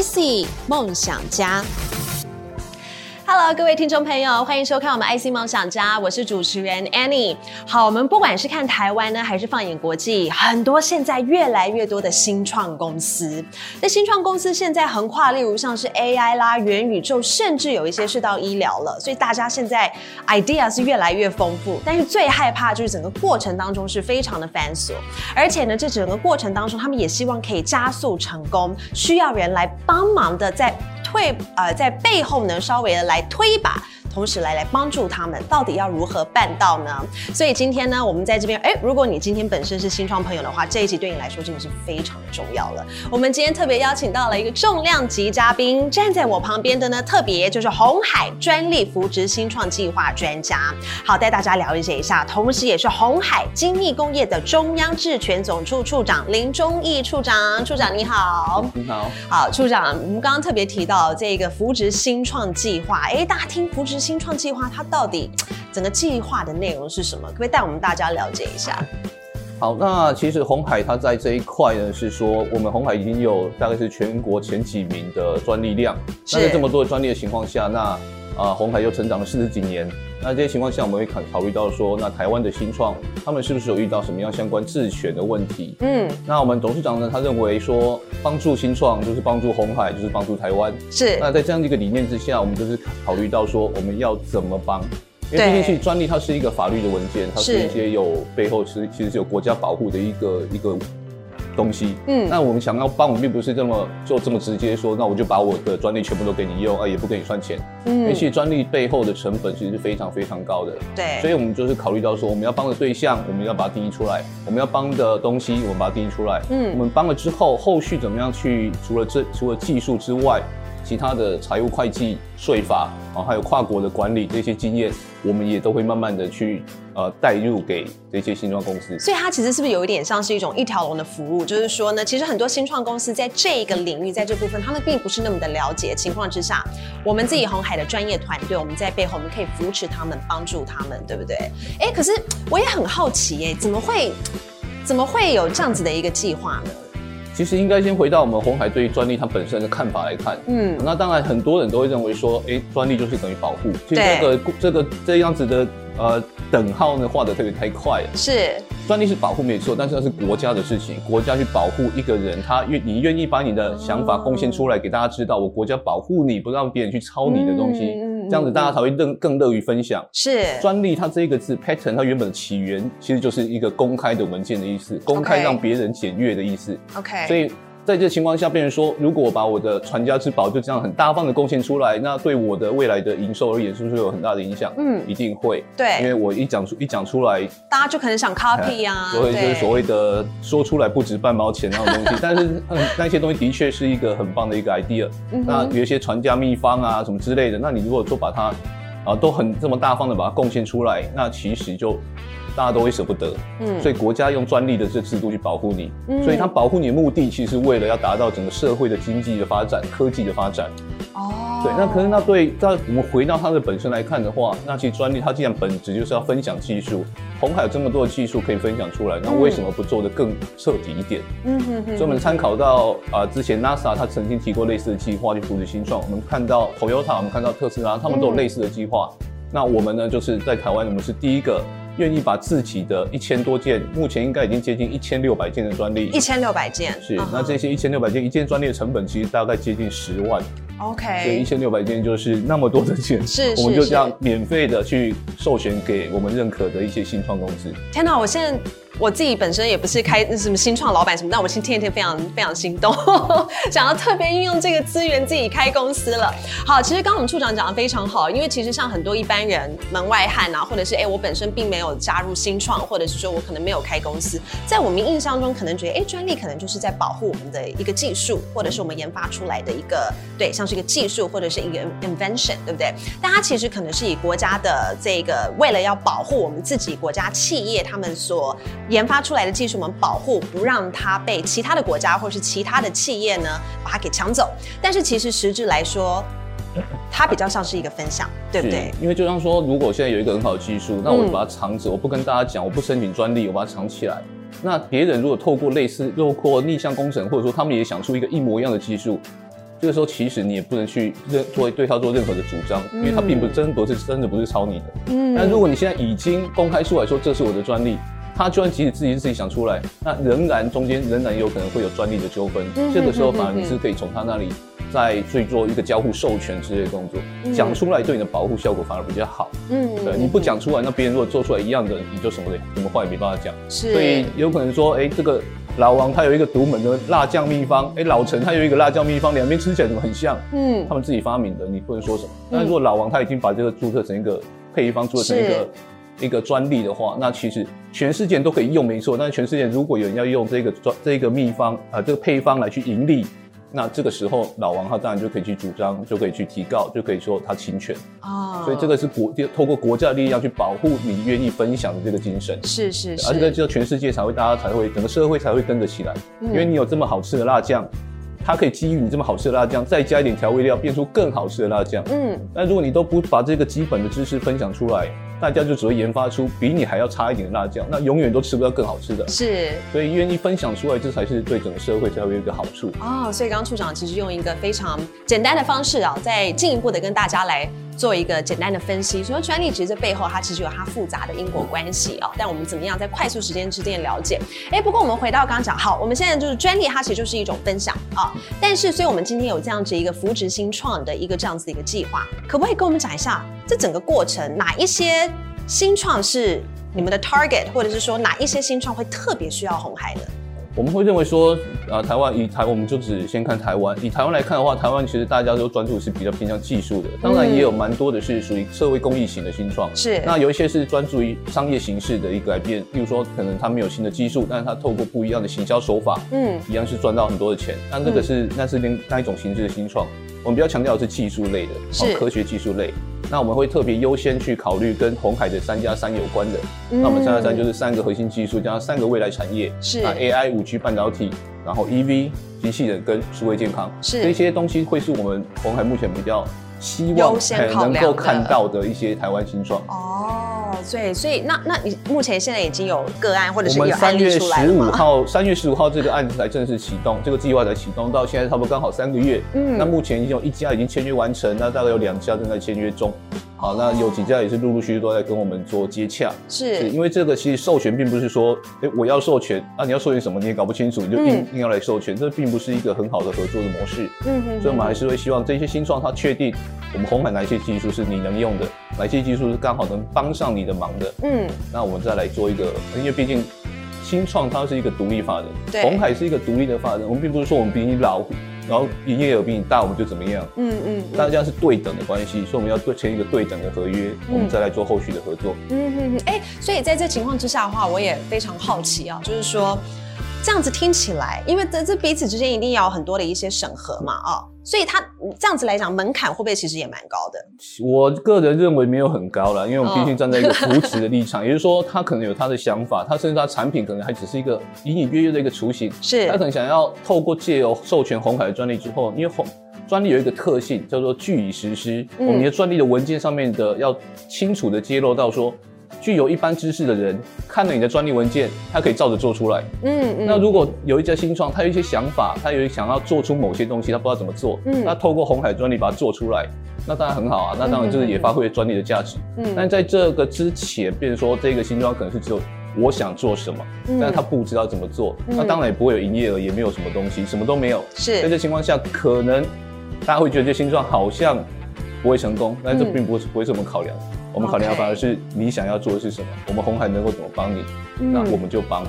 IC 梦想家。Hello，各位听众朋友，欢迎收看我们 IC 梦想家，我是主持人 Annie。好，我们不管是看台湾呢，还是放眼国际，很多现在越来越多的新创公司。那新创公司现在横跨，例如像是 AI 啦、元宇宙，甚至有一些是到医疗了。所以大家现在 idea 是越来越丰富，但是最害怕就是整个过程当中是非常的繁琐，而且呢，这整个过程当中，他们也希望可以加速成功，需要人来帮忙的在。会呃，在背后呢，稍微的来推一把。同时来来帮助他们，到底要如何办到呢？所以今天呢，我们在这边，哎，如果你今天本身是新创朋友的话，这一集对你来说真的是非常的重要了。我们今天特别邀请到了一个重量级嘉宾，站在我旁边的呢，特别就是红海专利扶植新创计划专家，好，带大家了解一下，同时也是红海精密工业的中央智权总处处长林忠义处长，处长你好，你好，好，处长，我们刚刚特别提到这个扶植新创计划，哎，大家听扶植。新创计划它到底整个计划的内容是什么？可不可以带我们大家了解一下？好，那其实红海它在这一块呢，是说我们红海已经有大概是全国前几名的专利量。是。那在这么多的专利的情况下，那啊红海又成长了四十几年。那这些情况下，我们会考考虑到说，那台湾的新创他们是不是有遇到什么样相关智权的问题？嗯。那我们董事长呢，他认为说，帮助新创就是帮助红海，就是帮助台湾。是。那在这样的一个理念之下，我们就是考虑到说，我们要怎么帮？因为毕竟是专利，它是一个法律的文件，它是一些有背后是其实是有国家保护的一个一个。东西，嗯，那我们想要帮，我们并不是这么就这么直接说，那我就把我的专利全部都给你用，啊，也不给你算钱，嗯，因为其实专利背后的成本其实是非常非常高的，对，所以我们就是考虑到说，我们要帮的对象，我们要把它定义出来，我们要帮的东西，我们把它定义出来，嗯，我们帮了之后，后续怎么样去，除了这除了技术之外。其他的财务会计、税法啊，还有跨国的管理这些经验，我们也都会慢慢的去呃带入给这些新创公司。所以它其实是不是有一点像是一种一条龙的服务？就是说呢，其实很多新创公司在这一个领域，在这部分，他们并不是那么的了解情况之下，我们自己红海的专业团队，我们在背后我们可以扶持他们，帮助他们，对不对？哎，可是我也很好奇，哎，怎么会怎么会有这样子的一个计划呢？其实应该先回到我们红海对于专利它本身的看法来看，嗯，那当然很多人都会认为说，哎，专利就是等于保护，其实这个这个这样子的呃等号呢画的特别太快了，是。专利是保护没错，但是那是国家的事情，国家去保护一个人，他愿你愿意把你的想法贡献出来给大家知道，我国家保护你，不让别人去抄你的东西，嗯、这样子大家才会更更乐于分享。是专利，它这一个字 patent，它原本的起源其实就是一个公开的文件的意思，公开让别人检阅的意思。OK，所以。在这情况下，变成说，如果我把我的传家之宝就这样很大方的贡献出来，那对我的未来的营收而言，是不是有很大的影响？嗯，一定会。对，因为我一讲出一讲出来，大家就可能想 copy 啊，所以就是所谓的说出来不值半毛钱那种东西。但是，嗯，那些东西的确是一个很棒的一个 idea。嗯，那有一些传家秘方啊，什么之类的，那你如果说把它啊都很这么大方的把它贡献出来，那其实就。大家都会舍不得，嗯，所以国家用专利的这制度去保护你，嗯，所以它保护你的目的，其实是为了要达到整个社会的经济的发展、科技的发展。哦，对，那可是那对，那我们回到它的本身来看的话，那其实专利它既然本质就是要分享技术，红海有这么多的技术可以分享出来，那为什么不做得更彻底一点？嗯哼哼。所以我们参考到啊，之前 NASA 它曾经提过类似的计划去扶持新创，我们看到 Toyota，我们看到特斯拉，他们都有类似的计划。那我们呢，就是在台湾，我们是第一个。愿意把自己的一千多件，目前应该已经接近一千六百件的专利，一千六百件是。Uh. 那这些一千六百件，一件专利的成本其实大概接近十万。OK，所以一千六百件就是那么多的钱，是，我们就这样免费的去授权给我们认可的一些新创公司。天哪，我现在。我自己本身也不是开什么新创老板什么，但我今天一天非常非常心动，想要特别运用这个资源自己开公司了。好，其实刚刚我们处长讲的非常好，因为其实像很多一般人门外汉啊，或者是哎我本身并没有加入新创，或者是说我可能没有开公司，在我们印象中可能觉得哎专利可能就是在保护我们的一个技术，或者是我们研发出来的一个对，像是一个技术或者是一个 invention，对不对？但它其实可能是以国家的这个为了要保护我们自己国家企业他们所。研发出来的技术，我们保护不让它被其他的国家或是其他的企业呢把它给抢走。但是其实实质来说，它比较像是一个分享，对不对？因为就像说，如果现在有一个很好的技术，那我就把它藏着，嗯、我不跟大家讲，我不申请专利，我把它藏起来。那别人如果透过类似，透过逆向工程，或者说他们也想出一个一模一样的技术。这个时候其实你也不能去任做对他做任何的主张，因为他并不真不是真的不是抄你的。嗯，那如果你现在已经公开出来说这是我的专利，他就算即使自己自己想出来，那仍然中间仍然有可能会有专利的纠纷。嗯，这个时候反而你是可以从他那里再去做一个交互授权之类的动作，讲出来对你的保护效果反而比较好。嗯，对，你不讲出来，那别人如果做出来一样的，你就什么的什么话也没办法讲。是，所以有可能说，哎，这个。老王他有一个独门的辣酱秘方，哎、欸，老陈他有一个辣酱秘方，两边吃起来怎么很像？嗯，他们自己发明的，你不能说什么。但如果老王他已经把这个注册成一个配方，注册成一个是一个专利的话，那其实全世界都可以用，没错。但是全世界如果有人要用这个专这个秘方啊、呃，这个配方来去盈利。那这个时候，老王他当然就可以去主张，就可以去提告，就可以说他侵权啊。Oh. 所以这个是国透过国家的力量去保护你愿意分享的这个精神。是是是。而这个就全世界才会，大家才会，整个社会才会跟着起来。嗯。因为你有这么好吃的辣酱，它可以基于你这么好吃的辣酱，再加一点调味料，变出更好吃的辣酱。嗯。但如果你都不把这个基本的知识分享出来，大家就只会研发出比你还要差一点的辣酱，那永远都吃不到更好吃的。是，所以愿意分享出来，这才是对整个社会才会有一个好处。哦，所以刚刚处长其实用一个非常简单的方式啊，再进一步的跟大家来做一个简单的分析，说专利其实背后它其实有它复杂的因果关系啊。但我们怎么样在快速时间之内了解？哎，不过我们回到刚刚讲，好，我们现在就是专利，它其实就是一种分享啊。但是，所以我们今天有这样子一个扶植新创的一个这样子的一个计划，可不可以跟我们讲一下这整个过程哪一些？新创是你们的 target，或者是说哪一些新创会特别需要红海的？我们会认为说，啊，台湾以台，我们就只先看台湾。以台湾来看的话，台湾其实大家都专注是比较偏向技术的，当然也有蛮多的是属于社会公益型的新创。是。那有一些是专注于商业形式的一个改变，例如说可能他没有新的技术，但是他透过不一样的行销手法，嗯，一样是赚到很多的钱。那这个是、嗯、那是另那一种形式的新创。我们比较强调的是技术类的，是科学技术类。那我们会特别优先去考虑跟红海的三加三有关的。嗯、那我们三加三就是三个核心技术加上三个未来产业，是那 AI、五 G 半导体，然后 EV 机器人跟数位健康，是这些东西会是我们红海目前比较希望能够看到的一些台湾新创。哦。对，所以那那你目前现在已经有个案或者是有案例出来了吗？我们三月十五号，三月十五号这个案子才正式启动，这个计划才启动到现在差不多刚好三个月。嗯，那目前已经有一家已经签约完成，那大概有两家正在签约中。好，那有几家也是陆陆续续都在跟我们做接洽，是，是因为这个其实授权并不是说，哎、欸，我要授权，啊，你要授权什么你也搞不清楚，你就硬硬要来授权，这并不是一个很好的合作的模式。嗯哼，所以我们还是会希望这些新创它确定我们红海哪些技术是你能用的，哪些技术是刚好能帮上你的忙的。嗯，那我们再来做一个，因为毕竟新创它是一个独立法人，对，红海是一个独立的法人，我们并不是说我们比你老。然后营业额比你大，我们就怎么样？嗯嗯，大家是对等的关系，所以我们要对签一个对等的合约，我们再来做后续的合作。嗯嗯嗯，哎，所以在这情况之下的话，我也非常好奇啊，就是说。这样子听起来，因为这这彼此之间一定要有很多的一些审核嘛，啊、哦，所以它这样子来讲，门槛会不会其实也蛮高的？我个人认为没有很高了，因为我们毕竟站在一个扶 持的立场，哦、也就是说，他可能有他的想法，他甚至他产品可能还只是一个隐隐约约的一个雏形，是他可能想要透过借由授权红海的专利之后，因为红专利有一个特性叫做据以实施，嗯、我们的专利的文件上面的要清楚的揭露到说。具有一般知识的人看了你的专利文件，他可以照着做出来。嗯嗯。那如果有一家新创，他有一些想法，他有想要做出某些东西，他不知道怎么做。嗯。那透过红海专利把它做出来，那当然很好啊。那当然就是也发挥了专利的价值。嗯。但在这个之前，比如说这个新创可能是只有我想做什么，但是他不知道怎么做。嗯。那当然也不会有营业额，也没有什么东西，什么都没有。是。在这情况下，可能大家会觉得这新创好像不会成功，但这并不是不会是我们考量。我们考量反而是你想要做的是什么，我们红海能够怎么帮你，那我们就帮。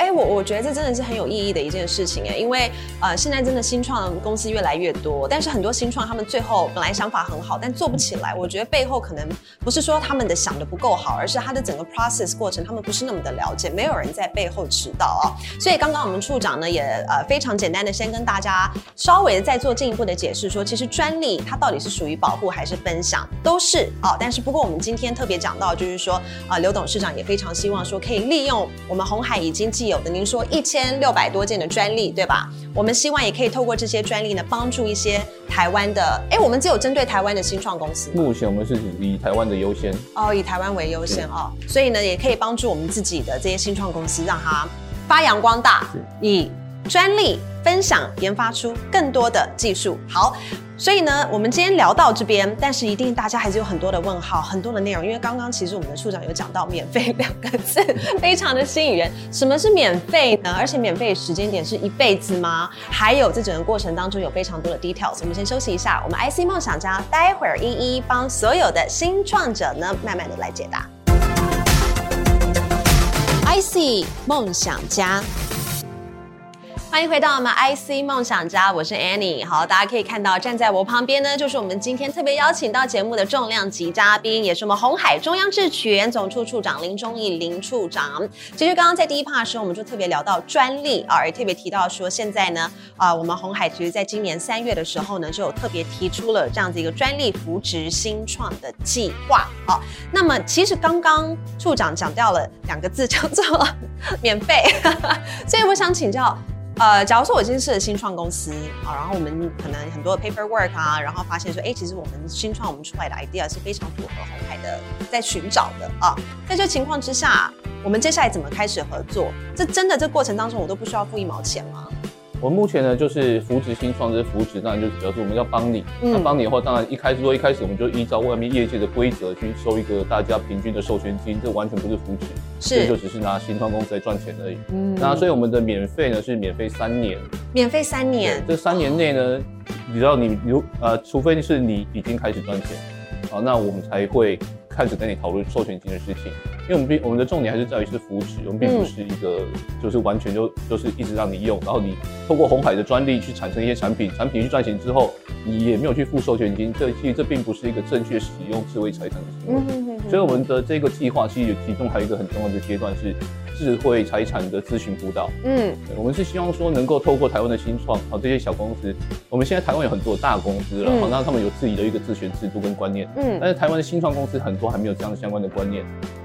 哎、我我觉得这真的是很有意义的一件事情哎，因为呃，现在真的新创公司越来越多，但是很多新创他们最后本来想法很好，但做不起来。我觉得背后可能不是说他们的想的不够好，而是他的整个 process 过程他们不是那么的了解，没有人在背后指导啊。所以刚刚我们处长呢也呃非常简单的先跟大家稍微的再做进一步的解释，说其实专利它到底是属于保护还是分享，都是啊。但是不过我们今天特别讲到就是说啊、刘董事长也非常希望说可以利用我们红海已经既有的，您说一千六百多件的专利，对吧？我们希望也可以透过这些专利呢，帮助一些台湾的。哎，我们只有针对台湾的新创公司。目前我们是以台湾的优先。哦，以台湾为优先哦，所以呢，也可以帮助我们自己的这些新创公司，让它发扬光大，以专利分享，研发出更多的技术。好。所以呢，我们今天聊到这边，但是一定大家还是有很多的问号，很多的内容。因为刚刚其实我们的处长有讲到“免费”两个字，非常的吸引人。什么是免费呢？而且免费时间点是一辈子吗？还有这整个过程当中有非常多的 details。我们先休息一下，我们 IC 梦想家待会儿一一帮所有的新创者呢，慢慢的来解答。IC 梦想家。欢迎回到我们 IC 梦想家，我是 Annie。好，大家可以看到站在我旁边呢，就是我们今天特别邀请到节目的重量级嘉宾，也是我们红海中央智权总处处长林忠义林处长。其实刚刚在第一 part 的时候，我们就特别聊到专利啊，也特别提到说现在呢，啊，我们红海其实在今年三月的时候呢，就有特别提出了这样子一个专利扶植新创的计划。好，那么其实刚刚处长讲掉了两个字叫做免费，所以我想请教。呃，假如说我今天是新创公司啊，然后我们可能很多的 paperwork 啊，然后发现说，哎，其实我们新创我们出来的 idea 是非常符合红海的，在寻找的啊，在这情况之下，我们接下来怎么开始合作？这真的这过程当中我都不需要付一毛钱吗？我们目前呢，就是扶植新创，这扶植当然就是表示我们要帮你。那、嗯、帮你的话，当然一开始说一开始我们就依照外面业界的规则去收一个大家平均的授权金，这完全不是扶植，是这就只是拿新创公司来赚钱而已。嗯，那所以我们的免费呢是免费三年，免费三年。这三年内呢，你知道你如呃，除非是你已经开始赚钱，好，那我们才会。开始跟你讨论授权金的事情，因为我们并我们的重点还是在于是扶持，我们并不是一个就是完全就就是一直让你用，然后你透过红海的专利去产生一些产品，产品去赚钱之后，你也没有去付授权金，这其实这并不是一个正确使用智慧财产的行为。所以我们的这个计划其实其中还有一个很重要的阶段是。智慧财产的咨询辅导，嗯，我们是希望说能够透过台湾的新创，啊这些小公司，我们现在台湾有很多大公司了，好、嗯，那他们有自己的一个咨询制度跟观念，嗯，但是台湾的新创公司很多还没有这样的相关的观念，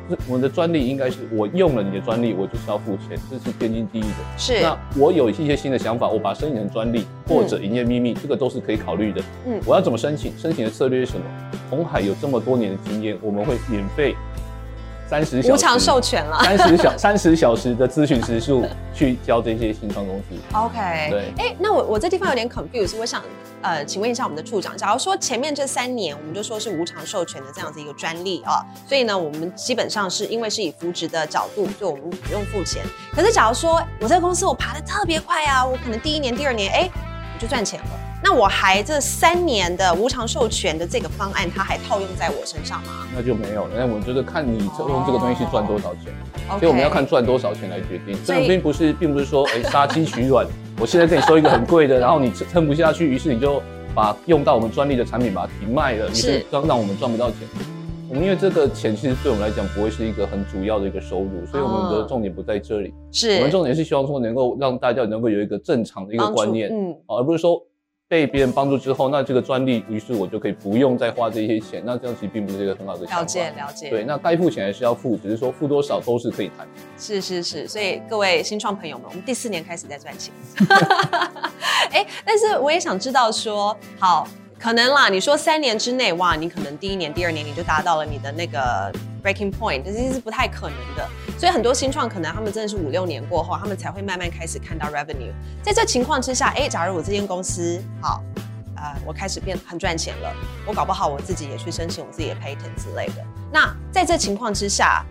是我们的专利应该是我用了你的专利，我就是要付钱，这是天经地义的。是，那我有一些新的想法，我把它申请成专利或者营业秘密，这个都是可以考虑的。嗯，我要怎么申请？申请的策略是什么？红海有这么多年的经验，我们会免费。三十小时无偿授权了，三十小 三十小时的咨询时数去教这些新创公司。OK，对，哎、欸，那我我这地方有点 confused，我想呃，请问一下我们的处长，假如说前面这三年我们就说是无偿授权的这样子一个专利啊，所以呢，我们基本上是因为是以扶植的角度，所以我们不用付钱。可是假如说我这个公司我爬的特别快啊，我可能第一年、第二年，哎、欸，我就赚钱了。那我还这三年的无偿授权的这个方案，它还套用在我身上吗？那就没有了。那我觉得看你用这个东西是赚多少钱，oh. 所以我们要看赚多少钱来决定。这并不是，并不是说，哎、欸，杀鸡取卵。我现在给你收一个很贵的，然后你撑不下去，于是你就把用到我们专利的产品把它停卖了，于是让让我们赚不到钱。我们因为这个钱其实对我们来讲不会是一个很主要的一个收入，所以我们的重点不在这里。是，我们重点是希望说能够让大家能够有一个正常的一个观念，嗯，而不是说。被别人帮助之后，那这个专利，于是我就可以不用再花这些钱。那这样其实并不是一个很好的想法。了解，了解。对，那该付钱还是要付，只是说付多少都是可以谈。是是是，所以各位新创朋友们，我们第四年开始在赚钱。哎，但是我也想知道说，好，可能啦，你说三年之内，哇，你可能第一年、第二年你就达到了你的那个 breaking point，这其实是不太可能的。所以很多新创可能他们真的是五六年过后，他们才会慢慢开始看到 revenue。在这情况之下，哎，假如我这间公司好，呃，我开始变很赚钱了，我搞不好我自己也去申请我自己的 patent 之类的。那在这情况之下，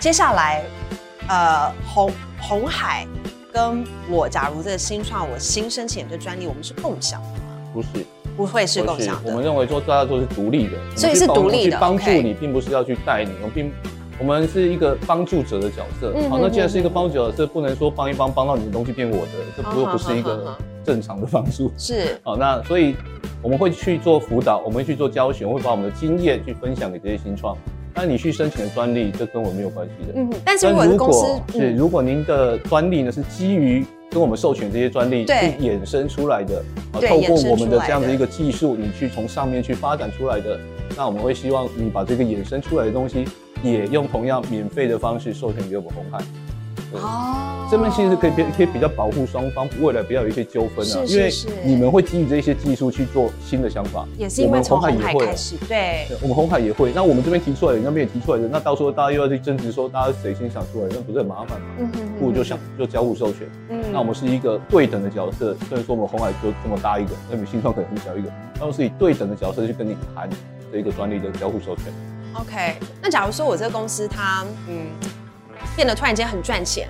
接下来，呃，鸿鸿海跟我，假如这个新创我新申请的这专利，我们是共享的吗？不是，不会是共享的。我们认为说大家都是独立的，所以是独立的，帮助你，并不是要去带你，我并。我们是一个帮助者的角色，嗯、好，那既然是一个帮助者，这不能说帮一帮帮到你的东西变我的，这不又不是一个正常的帮助。是，好，那所以我们会去做辅导，我们会去做教学，我们会把我们的经验去分享给这些新创。那你去申请的专利，这跟我没有关系的。嗯，但是如果是如果您的专利呢是基于跟我们授权这些专利去衍生出来的，啊，透过我们的这样的一个技术，你去从上面去发展出来的，那我们会希望你把这个衍生出来的东西。也用同样免费的方式授权给我们红海。哦。这边其实可以比可以比较保护双方，未来不要有一些纠纷啊。因为你们会基于这些技术去做新的想法，也是因为从鸿海开始，对。我们红海也会。那我们这边提出来的，那边也提出来的，那到时候大家又要去争执，说大家谁先想出来，那不是很麻烦吗？嗯哼，不如就想就交互授权。嗯。那我们是一个对等的角色，虽然说我们红海就这么大一个，那你们新创可能很小一个，那我是以对等的角色去跟你谈这个专利的交互授权。OK，那假如说我这个公司它嗯变得突然间很赚钱，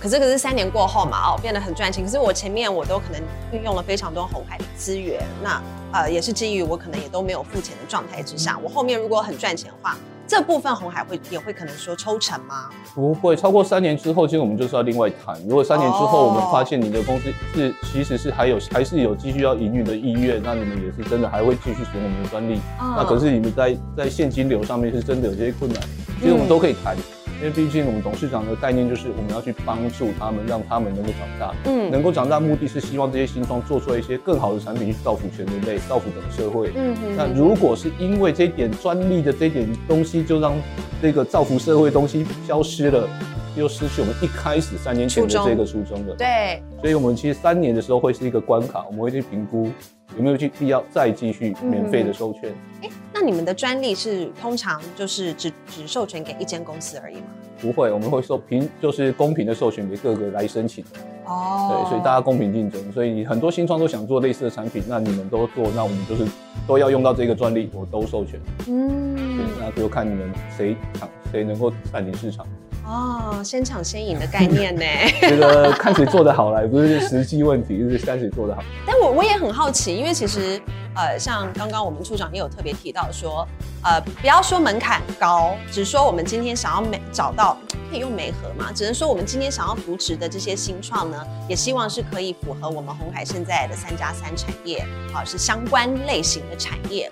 可是可是三年过后嘛，哦变得很赚钱，可是我前面我都可能运用了非常多红海的资源，那呃也是基于我可能也都没有付钱的状态之下，我后面如果很赚钱的话。这部分红海会也会可能说抽成吗？不会，超过三年之后，其实我们就是要另外谈。如果三年之后我们发现你的公司是其实是还有还是有继续要营运的意愿，那你们也是真的还会继续使用我们的专利。哦、那可是你们在在现金流上面是真的有这些困难，其实我们都可以谈。嗯因为毕竟我们董事长的概念就是我们要去帮助他们，让他们能够长大。嗯，能够长大目的是希望这些新创做出来一些更好的产品，去造福全人类，造福整个社会。嗯嗯。那如果是因为这一点专利的这一点东西，就让这个造福社会的东西消失了，又失去我们一开始三年前的这个初衷了。对。所以我们其实三年的时候会是一个关卡，我们会去评估有没有去必要再继续免费的授权。嗯那你们的专利是通常就是只只授权给一间公司而已吗？不会，我们会说平就是公平的授权给各个来申请。哦，对，所以大家公平竞争，所以很多新创都想做类似的产品，那你们都做，那我们就是都要用到这个专利，我都授权。嗯，对，那就看你们谁抢谁能够占领市场。哦，先抢先赢的概念呢？觉得看谁做得好来，不是实际问题，就是看谁做得好。但我我也很好奇，因为其实呃，像刚刚我们处长也有特别提到说，呃，不要说门槛高，只说我们今天想要美找到可以用媒合嘛，只能说我们今天想要扶持的这些新创呢，也希望是可以符合我们红海现在的三加三产业，啊，是相关类型的产业。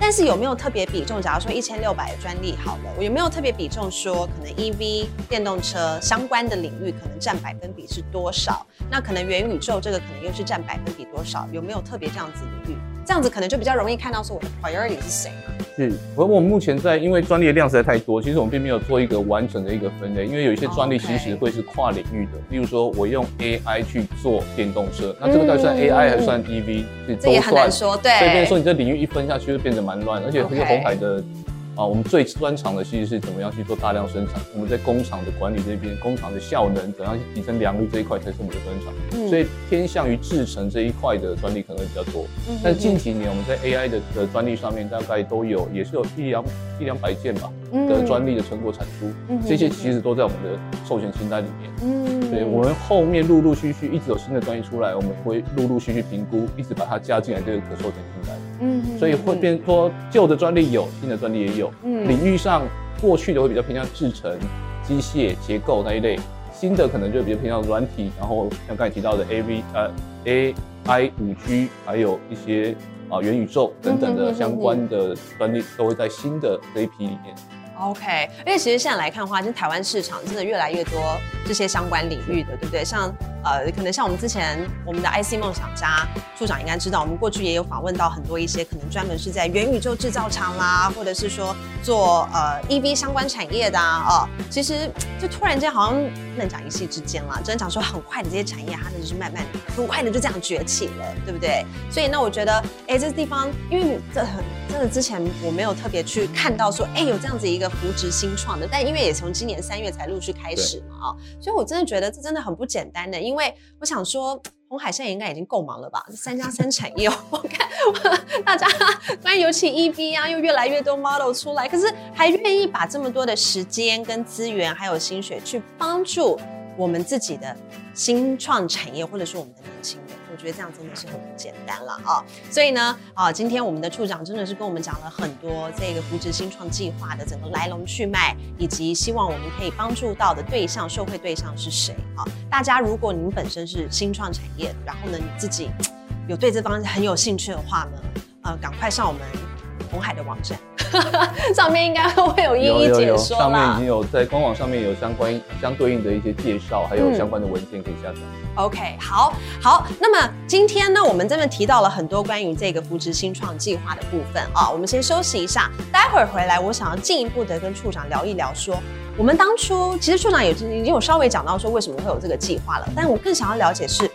但是有没有特别比重？假如说一千六百的专利好了，我有没有特别比重说可能 EV 电动车相关的领域可能占百分比是多少？那可能元宇宙这个可能又是占百分比多少？有没有特别这样子领域？这样子可能就比较容易看到说我的 priority 是谁嘛？是，而我们目前在，因为专利的量实在太多，其实我们并没有做一个完整的一个分类。因为有一些专利其实会是跨领域的.例如说我用 AI 去做电动车，那这个到底算 AI 还是算 EV？嗯，这也很难说，对。所以变成说你这领域一分下去，就变得蛮乱，而且这个红海的。啊，我们最专长的其实是怎么样去做大量生产。我们在工厂的管理这边，工厂的效能怎样去提升良率这一块才是我们的专长。嗯，所以偏向于制成这一块的专利可能会比较多。嗯，但是近几年我们在 AI 的的专利上面大概都有，也是有一两一两百件吧的专利的成果产出。嗯，这些其实都在我们的授权清单里面。嗯，对，我们后面陆陆续续一直有新的专利出来，我们会陆陆续续评估，一直把它加进来这个可授权清单。嗯，所以会变说旧的专利有，新的专利也有。嗯，领域上过去的会比较偏向制成、机械结构那一类，新的可能就比较偏向软体，然后像刚才提到的 A V 呃 A I 五 G，还有一些啊元宇宙等等的相关的专利都会在新的这一批里面。OK，因为其实现在来看的话，其实台湾市场真的越来越多这些相关领域的，对不对？像呃，可能像我们之前我们的 IC 梦想家处长应该知道，我们过去也有访问到很多一些可能专门是在元宇宙制造厂啦，或者是说做呃 EV 相关产业的啊，哦，其实就突然间好像不能讲一夕之间啦，只能讲说很快的这些产业，它就是慢慢很快的就这样崛起了，对不对？所以那我觉得，哎，这地方因为这很真的之前我没有特别去看到说，哎，有这样子一个。扶植新创的，但因为也从今年三月才陆续开始嘛，啊，所以我真的觉得这真的很不简单的。因为我想说，红海现在应该已经够忙了吧？三加三产业，我看大家，关于尤其 E B 啊，又越来越多 model 出来，可是还愿意把这么多的时间跟资源，还有心血去帮助我们自己的新创产业，或者说我们的年轻人。我觉得这样真的是很不简单了啊！所以呢，啊，今天我们的处长真的是跟我们讲了很多这个扶植新创计划的整个来龙去脉，以及希望我们可以帮助到的对象、受惠对象是谁啊？大家如果您本身是新创产业，然后呢，你自己有对这方面很有兴趣的话呢，呃，赶快上我们红海的网站。上面应该会有一一解说上面已经有在官网上面有相关相对应的一些介绍，还有相关的文件可以下载。嗯、OK，好，好。那么今天呢，我们这边提到了很多关于这个扶植新创计划的部分啊。我们先休息一下，待会儿回来，我想要进一步的跟处长聊一聊说，说我们当初其实处长也已经有稍微讲到说为什么会有这个计划了，但我更想要了解是。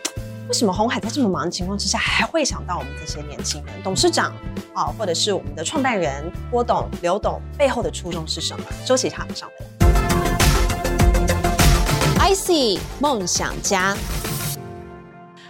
为什么红海在这么忙的情况之下，还会想到我们这些年轻人？董事长啊，或者是我们的创办人郭董、刘董背后的初衷是什么？休息一下，马上回来。IC 梦想家。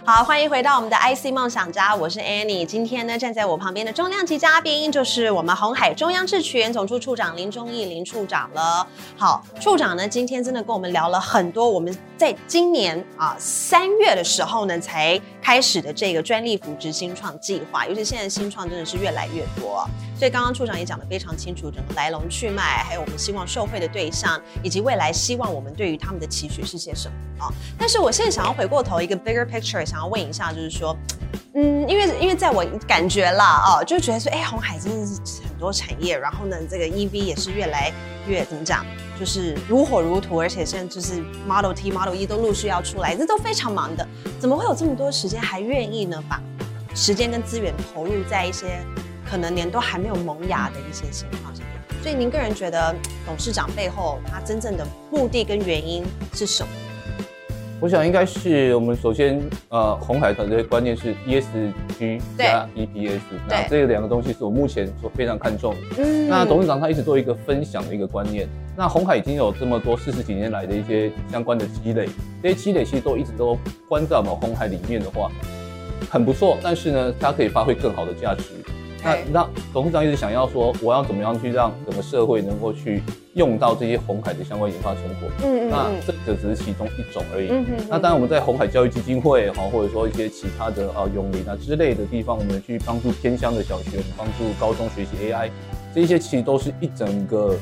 好，欢迎回到我们的 IC 梦想家，我是 Annie。今天呢，站在我旁边的重量级嘉宾就是我们红海中央智权总处处长林忠义林处长了。好，处长呢，今天真的跟我们聊了很多，我们在今年啊三月的时候呢才开始的这个专利扶植新创计划，尤其现在新创真的是越来越多。所以刚刚处长也讲得非常清楚，整个来龙去脉，还有我们希望受惠的对象，以及未来希望我们对于他们的期许是些什么啊？但是我现在想要回过头一个 bigger picture。想要问一下，就是说，嗯，因为因为在我感觉啦，哦，就觉得说，哎，红海真的是很多产业，然后呢，这个 EV 也是越来越怎么讲，就是如火如荼，而且现在就是 Model T、Model E 都陆续要出来，这都非常忙的，怎么会有这么多时间，还愿意呢？把时间跟资源投入在一些可能连都还没有萌芽的一些情况下？所以您个人觉得，董事长背后他真正的目的跟原因是什么？我想应该是我们首先，呃，红海团队的观念是 ESG 加 EPS，那这两个东西是我目前所非常看重的。嗯，那董事长他一直做一个分享的一个观念。那红海已经有这么多四十几年来的一些相关的积累，这些积累其实都一直都关在我们红海里面的话，很不错。但是呢，它可以发挥更好的价值。那那董事长一直想要说，我要怎么样去让整个社会能够去用到这些红海的相关研发成果？嗯嗯，那这这只是其中一种而已。嗯嗯。那当然我们在红海教育基金会哈，或者说一些其他的啊永林啊之类的地方，我们去帮助偏乡的小学，帮助高中学习 AI，这些其实都是一整个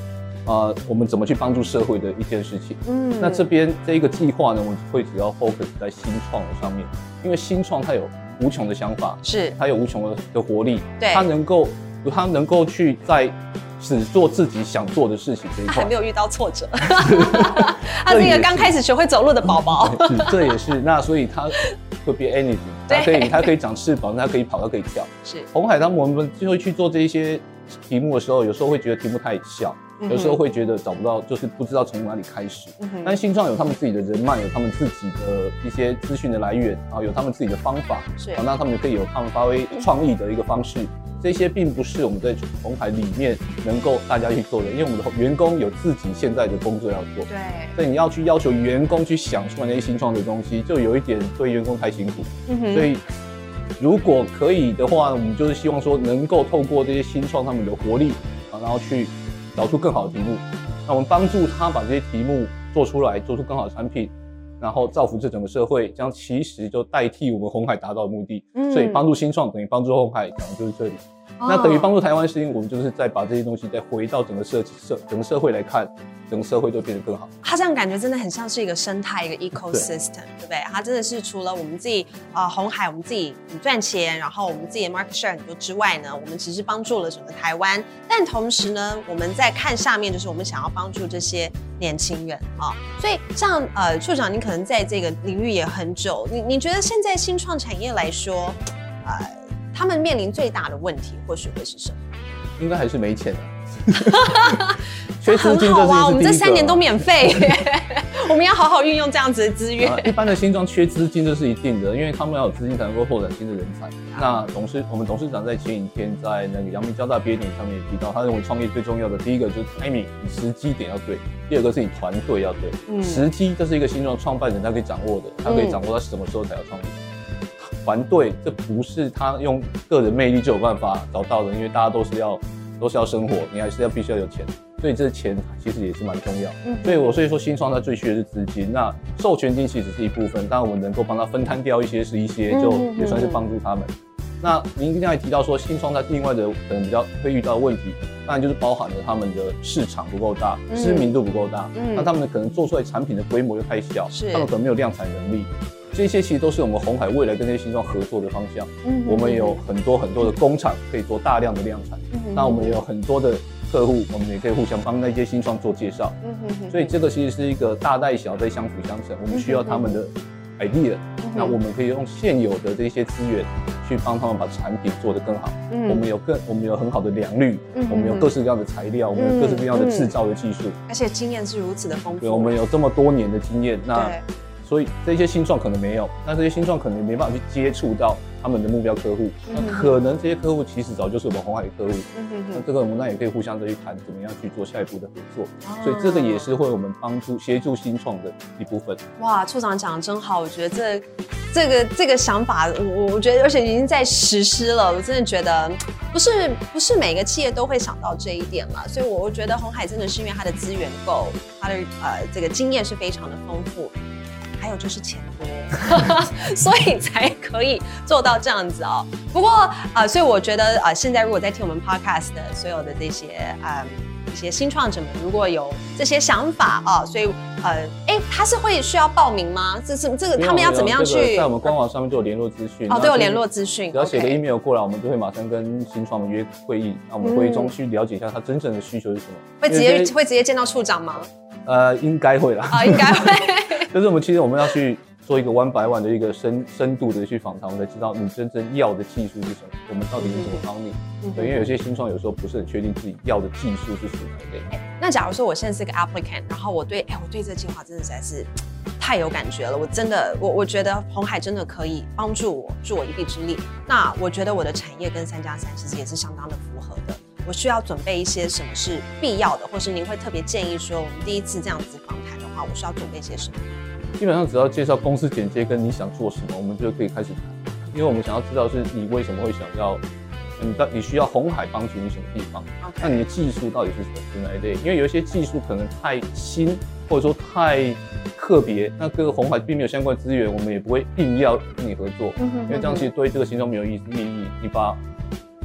啊，我们怎么去帮助社会的一件事情。嗯。那这边这一个计划呢，我们会主要 focus 在新创的上面，因为新创它有。无穷的想法，是。他有无穷的的活力，对，他能够，他能够去在只做自己想做的事情这一块，他还没有遇到挫折，他是一个刚开始学会走路的宝宝，是，这也是，那所以他会变 anything，他可以，他可以长翅膀，他可以跑，他可以跳，是。红海当我们就会去做这一些题目的时候，有时候会觉得题目太小。有时候会觉得找不到，就是不知道从哪里开始。嗯、但新创有他们自己的人脉，有他们自己的一些资讯的来源，然后有他们自己的方法，是，那他们可以有他们发挥创意的一个方式。这些并不是我们在红海里面能够大家去做的，因为我们的员工有自己现在的工作要做。对，所以你要去要求员工去想出来那些新创的东西，就有一点对员工太辛苦。嗯、所以如果可以的话，我们就是希望说能够透过这些新创他们的活力啊，然后去。找出更好的题目，那我们帮助他把这些题目做出来，做出更好的产品，然后造福这整个社会，这样其实就代替我们红海达到的目的。嗯，所以帮助新创等于帮助红海，讲的就是这里。那等于帮助台湾，是因为我们就是再把这些东西再回到整个社社整个社会来看，整个社会都变得更好。它这样感觉真的很像是一个生态，一个 ecosystem，对，对不对？它真的是除了我们自己啊，红海我们自己很赚钱，然后我们自己的 market share 很多之外呢，我们其实帮助了整个台湾。但同时呢，我们在看下面，就是我们想要帮助这些年轻人啊。所以像呃处长，你可能在这个领域也很久，你你觉得现在新创产业来说，呃。他们面临最大的问题，或许会是什么？应该还是没钱。缺资金就是啊，我们这三年都免费，我们要好好运用这样子的资源。一般的新创缺资金这是一定的，因为他们要有资金才能够拓展新的人才。那董事，我们董事长在前几天在那个阳明交大毕业典礼上面也提到，他认为创业最重要的第一个就是 timing，你时机点要对；第二个是你团队要对。嗯，时机这是一个新创创办人他可以掌握的，他可以掌握他什么时候才要创业。团队，这不是他用个人魅力就有办法找到的，因为大家都是要都是要生活，你还是要必须要有钱，所以这钱其实也是蛮重要。嗯，所以我所以说新创它最需要的是资金，那授权金其实是一部分，当然我们能够帮他分摊掉一些是一些，就也算是帮助他们。嗯嗯嗯，那您刚才提到说新创它另外的可能比较会遇到的问题，当然就是包含了他们的市场不够大，知名度不够大，嗯，那他们可能做出来产品的规模又太小，是他们可能没有量产能力。这些其实都是我们红海未来跟这些新创合作的方向。嗯，我们有很多很多的工厂可以做大量的量产。嗯，那我们也有很多的客户，我们也可以互相帮那些新创做介绍。嗯哼哼。所以这个其实是一个大带小在相辅相成，我们需要他们的 idea，那我们可以用现有的这些资源去帮他们把产品做得更好。嗯。我们有更，我们有很好的良率，嗯，我们有各式各样的材料，我们有各式各样的制造的技术，而且经验是如此的丰富。对，我们有这么多年的经验，那。所以这些新创可能没有，那这些新创可能没办法去接触到他们的目标客户，那可能这些客户其实早就是我们红海的客户，那这个我们那也可以互相的去谈怎么样去做下一步的合作，所以这个也是会我们帮助协助新创的一部分。哇，处长讲的真好，我觉得这这个这个想法，我我觉得而且已经在实施了，我真的觉得不是不是每个企业都会想到这一点嘛，所以我我觉得红海真的是因为它的资源够，它的呃这个经验是非常的丰富。还有就是钱多，所以才可以做到这样子哦。不过啊、呃，所以我觉得啊、呃，现在如果在听我们 podcast 的所有的这些啊、呃、一些新创者们，如果有这些想法啊、呃，所以呃，哎，他是会需要报名吗？这是这个他们要怎么样去？这个、在我们官网上面就有联络资讯哦，都有联络资讯。只要写个 email 过来，我们就会马上跟新创们约会议。那我们会议中去了解一下他真正的需求是什么。会直接会直接见到处长吗？呃，应该会啦。啊，应该会。就是我们其实我们要去做一个 one by one 的一个深深度的去访谈，我们才知道你真正要的技术是什么，我们到底是怎么帮你。嗯、对，因为有些新创有时候不是很确定自己要的技术是什么。对。那假如说我现在是个 applicant，然后我对，哎，我对这个计划真的实在是太有感觉了，我真的，我我觉得红海真的可以帮助我，助我一臂之力。那我觉得我的产业跟三加三其实也是相当的符合的。我需要准备一些什么是必要的，或是您会特别建议说，我们第一次这样子访谈我需要准备些什么？基本上只要介绍公司简介跟你想做什么，我们就可以开始谈。因为我们想要知道是你为什么会想要，你到你需要红海帮助你什么地方.那你的技术到底是什么？是哪一类？因为有一些技术可能太新，或者说太特别，那这个鸿海并没有相关资源，我们也不会硬要跟你合作，嗯、哼哼哼因为这样其实对这个行动没有意意义。你把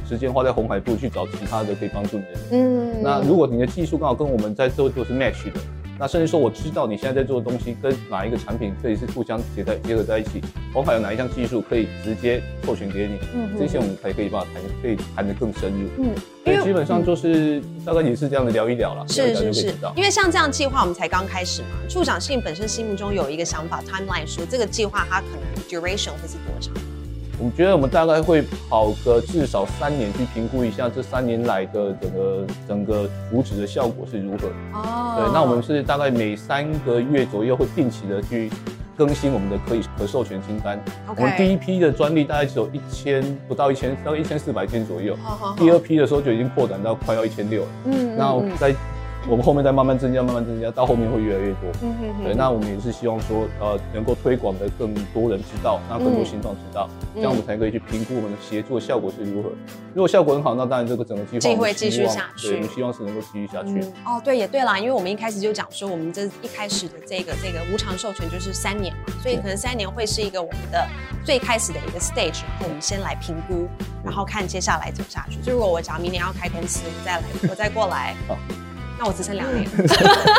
时间花在红海部去找其他的可以帮助你的人。嗯，那如果你的技术刚好跟我们在做做是 match 的。那甚至说，我知道你现在在做的东西跟哪一个产品可以是互相结在结合在一起，我还有哪一项技术可以直接授权给你，嗯，这些我们才可以把它谈，可以谈得更深入。嗯，所以基本上就是、嗯、大概也是这样的聊一聊了，是是是。因为像这样计划，我们才刚开始嘛，处长心本身心目中有一个想法，timeline 说这个计划它可能 duration 会是多长？我们觉得我们大概会跑个至少三年去评估一下这三年来的整个整个扶持的效果是如何。哦。对，那我们是大概每三个月左右会定期的去更新我们的可以可授权清单。Okay. 我们第一批的专利大概只有一千不到一千，大概一千四百件左右。好好好。第二批的时候就已经扩展到快要一千六了。嗯。那在。我们后面再慢慢增加，慢慢增加，到后面会越来越多。嗯哼哼。对，那我们也是希望说，呃，能够推广的更多人知道，让更多新创知道，嗯，这样我们才可以去评估我们的协作效果是如何。如果效果很好，那当然这个整个计划会继续下去。对，我们希望是能够继续下去。嗯。哦，对，也对啦，因为我们一开始就讲说，我们这一开始的这个这个无偿授权就是三年嘛，所以可能三年会是一个我们的最开始的一个 stage，然后我们先来评估，然后看接下来走下去。就如果我假如明年要开公司，我再来，我再过来。好。那我只剩两年，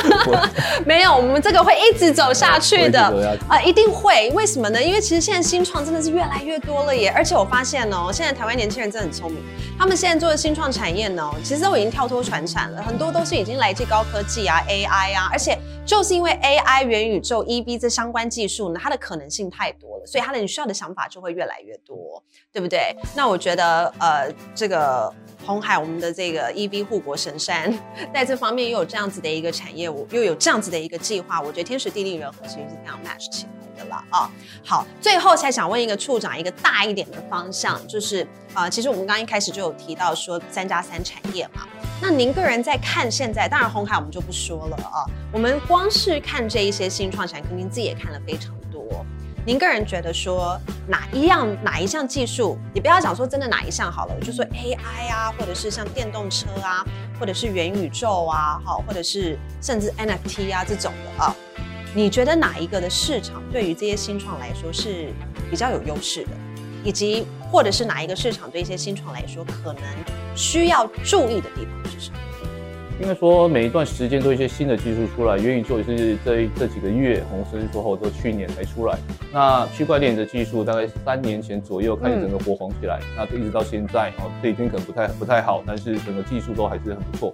没有，我们这个会一直走下去的啊、呃，一定会。为什么呢？因为其实现在新创真的是越来越多了耶，而且我发现哦，现在台湾年轻人真的很聪明，他们现在做的新创产业呢，其实都已经跳脱传产了，很多都是已经来自高科技啊，AI 啊，而且就是因为 AI 元宇宙 EV 这相关技术呢，它的可能性太多了，所以它的你需要的想法就会越来越多，对不对？那我觉得呃，这个。鸿海，我们的这个 EV 护国神山，在这方面又有这样子的一个产业，我又有这样子的一个计划，我觉得天时地利人和其实是非常 match 起来的了啊。好，最后才想问一个处长一个大一点的方向，就是啊、其实我们刚一开始就有提到说三加三产业嘛，那您个人在看现在，当然鸿海我们就不说了啊，我们光是看这一些新创产业，肯定自己也看了非常。您个人觉得说哪一样哪一项技术，你不要讲说真的哪一项好了，我就说 AI 啊，或者是像电动车啊，或者是元宇宙啊，好，或者是甚至 NFT 啊这种的啊，你觉得哪一个的市场对于这些新创来说是比较有优势的，以及或者是哪一个市场对一些新创来说可能需要注意的地方？应该说，每一段时间都有一些新的技术出来，元宇宙也是这这几个月，红甚至说都去年才出来。那区块链的技术大概三年前左右开始整个火红起来，那一直到现在，哦，这已经可能不太不太好，但是整个技术都还是很不错。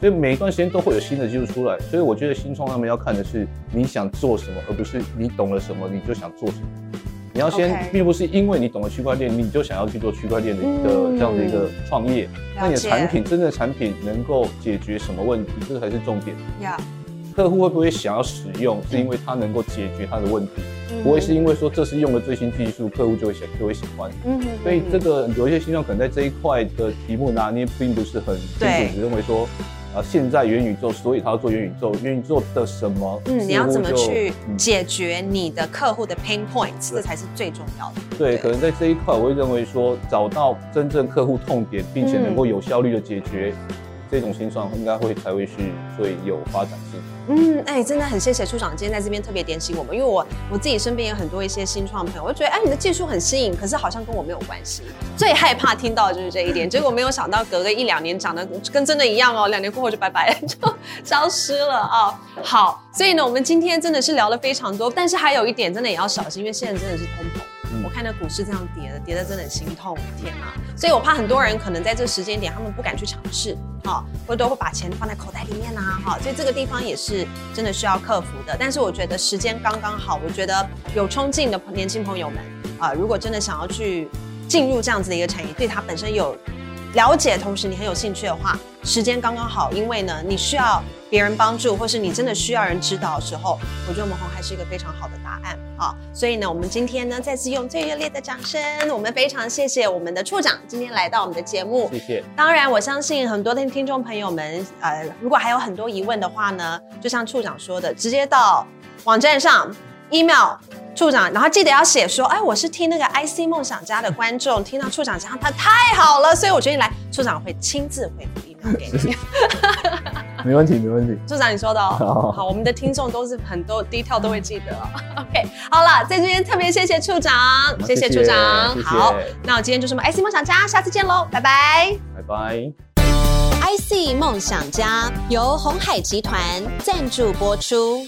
所以每一段时间都会有新的技术出来。所以我觉得新创他们要看的是你想做什么，而不是你懂了什么你就想做什么。你要先并不是因为你懂了区块链，你就想要去做区块链的一个这样的一个创业。嗯、那你的产品，真正的产品能够解决什么问题，这才是重点。客户会不会想要使用，是因为他能够解决他的问题，嗯、不会是因为说这是用了最新技术，客户就会想就会喜欢。嗯，所以这个有一些新创可能在这一块的题目拿捏并不是很清楚，只认为说。啊，现在元宇宙，所以他要做元宇宙。元宇宙的什么？嗯，你要怎么去解决你的客户的 pain points？这才是最重要的。对，对，可能在这一块，我会认为说，找到真正客户痛点，并且能够有效率的解决。嗯这种新创应该会才会是最有发展性。嗯，哎、真的很谢谢处长今天在这边特别点醒我们，因为我我自己身边有很多一些新创朋友，我就觉得哎，你的技术很新颖，可是好像跟我没有关系。最害怕听到的就是这一点，结果没有想到隔个一两年长得跟真的一样哦，两年过后就拜拜，就消失了啊、好，所以呢，我们今天真的是聊了非常多，但是还有一点真的也要小心，因为现在真的是通膨。看那股市这样跌的，跌的真的很心痛，天哪！所以我怕很多人可能在这个时间点，他们不敢去尝试，哈，或者都会把钱放在口袋里面呐，哈，所以这个地方也是真的需要克服的。但是我觉得时间刚刚好，我觉得有冲劲的年轻朋友们啊，如果真的想要去进入这样子的一个产业，对它本身有了解，同时你很有兴趣的话，时间刚刚好，因为呢，你需要别人帮助，或是你真的需要人指导的时候，我觉得我们红还是一个非常好的答案啊。所以呢，我们今天呢，再次用最热烈的掌声，我们非常谢谢我们的处长今天来到我们的节目。谢谢。当然，我相信很多的听众朋友们，呃，如果还有很多疑问的话呢，就像处长说的，直接到网站上 email。处长，然后记得要写说，哎，我是听那个 IC 梦想家的观众，听到处长讲他太好了，所以我决定来，处长会亲自回复给你。没问题，没问题。处长，你说的哦。好，好，我们的听众都是很多 detail 都会记得。OK，好了，在这边特别谢谢处长，谢谢处长。谢谢好，那我今天就是我们 IC 梦想家，下次见喽，拜拜。拜拜。IC 梦想家由红海集团赞助播出。